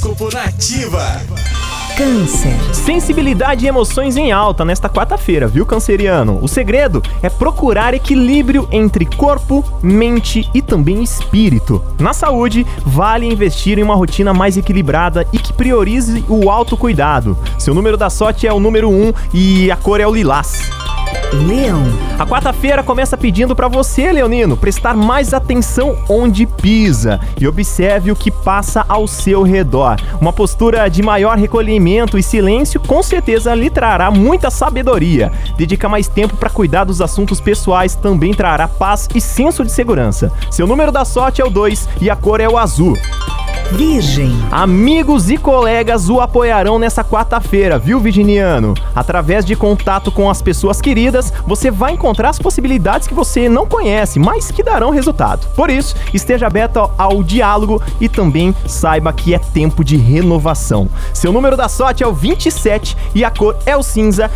Horóscopo Nativa. Câncer. Sensibilidade e emoções em alta nesta quarta-feira, viu, canceriano? O segredo é procurar equilíbrio entre corpo, mente e também espírito. Na saúde, vale investir em uma rotina mais equilibrada e que priorize o autocuidado. Seu número da sorte é o número 1 e a cor é o lilás. Leão. A quarta-feira começa pedindo para você, Leonino, prestar mais atenção onde pisa e observe o que passa ao seu redor. Uma postura de maior recolhimento e silêncio com certeza lhe trará muita sabedoria. Dedica mais tempo para cuidar dos assuntos pessoais também trará paz e senso de segurança. Seu número da sorte é o 2 e a cor é o azul. Virgem. Amigos e colegas o apoiarão nessa quarta-feira, viu, Virginiano? Através de contato com as pessoas queridas, você vai encontrar as possibilidades que você não conhece, mas que darão resultado. Por isso, esteja aberto ao, diálogo e também saiba que é tempo de renovação. Seu número da sorte é o 27 e a cor é o cinza.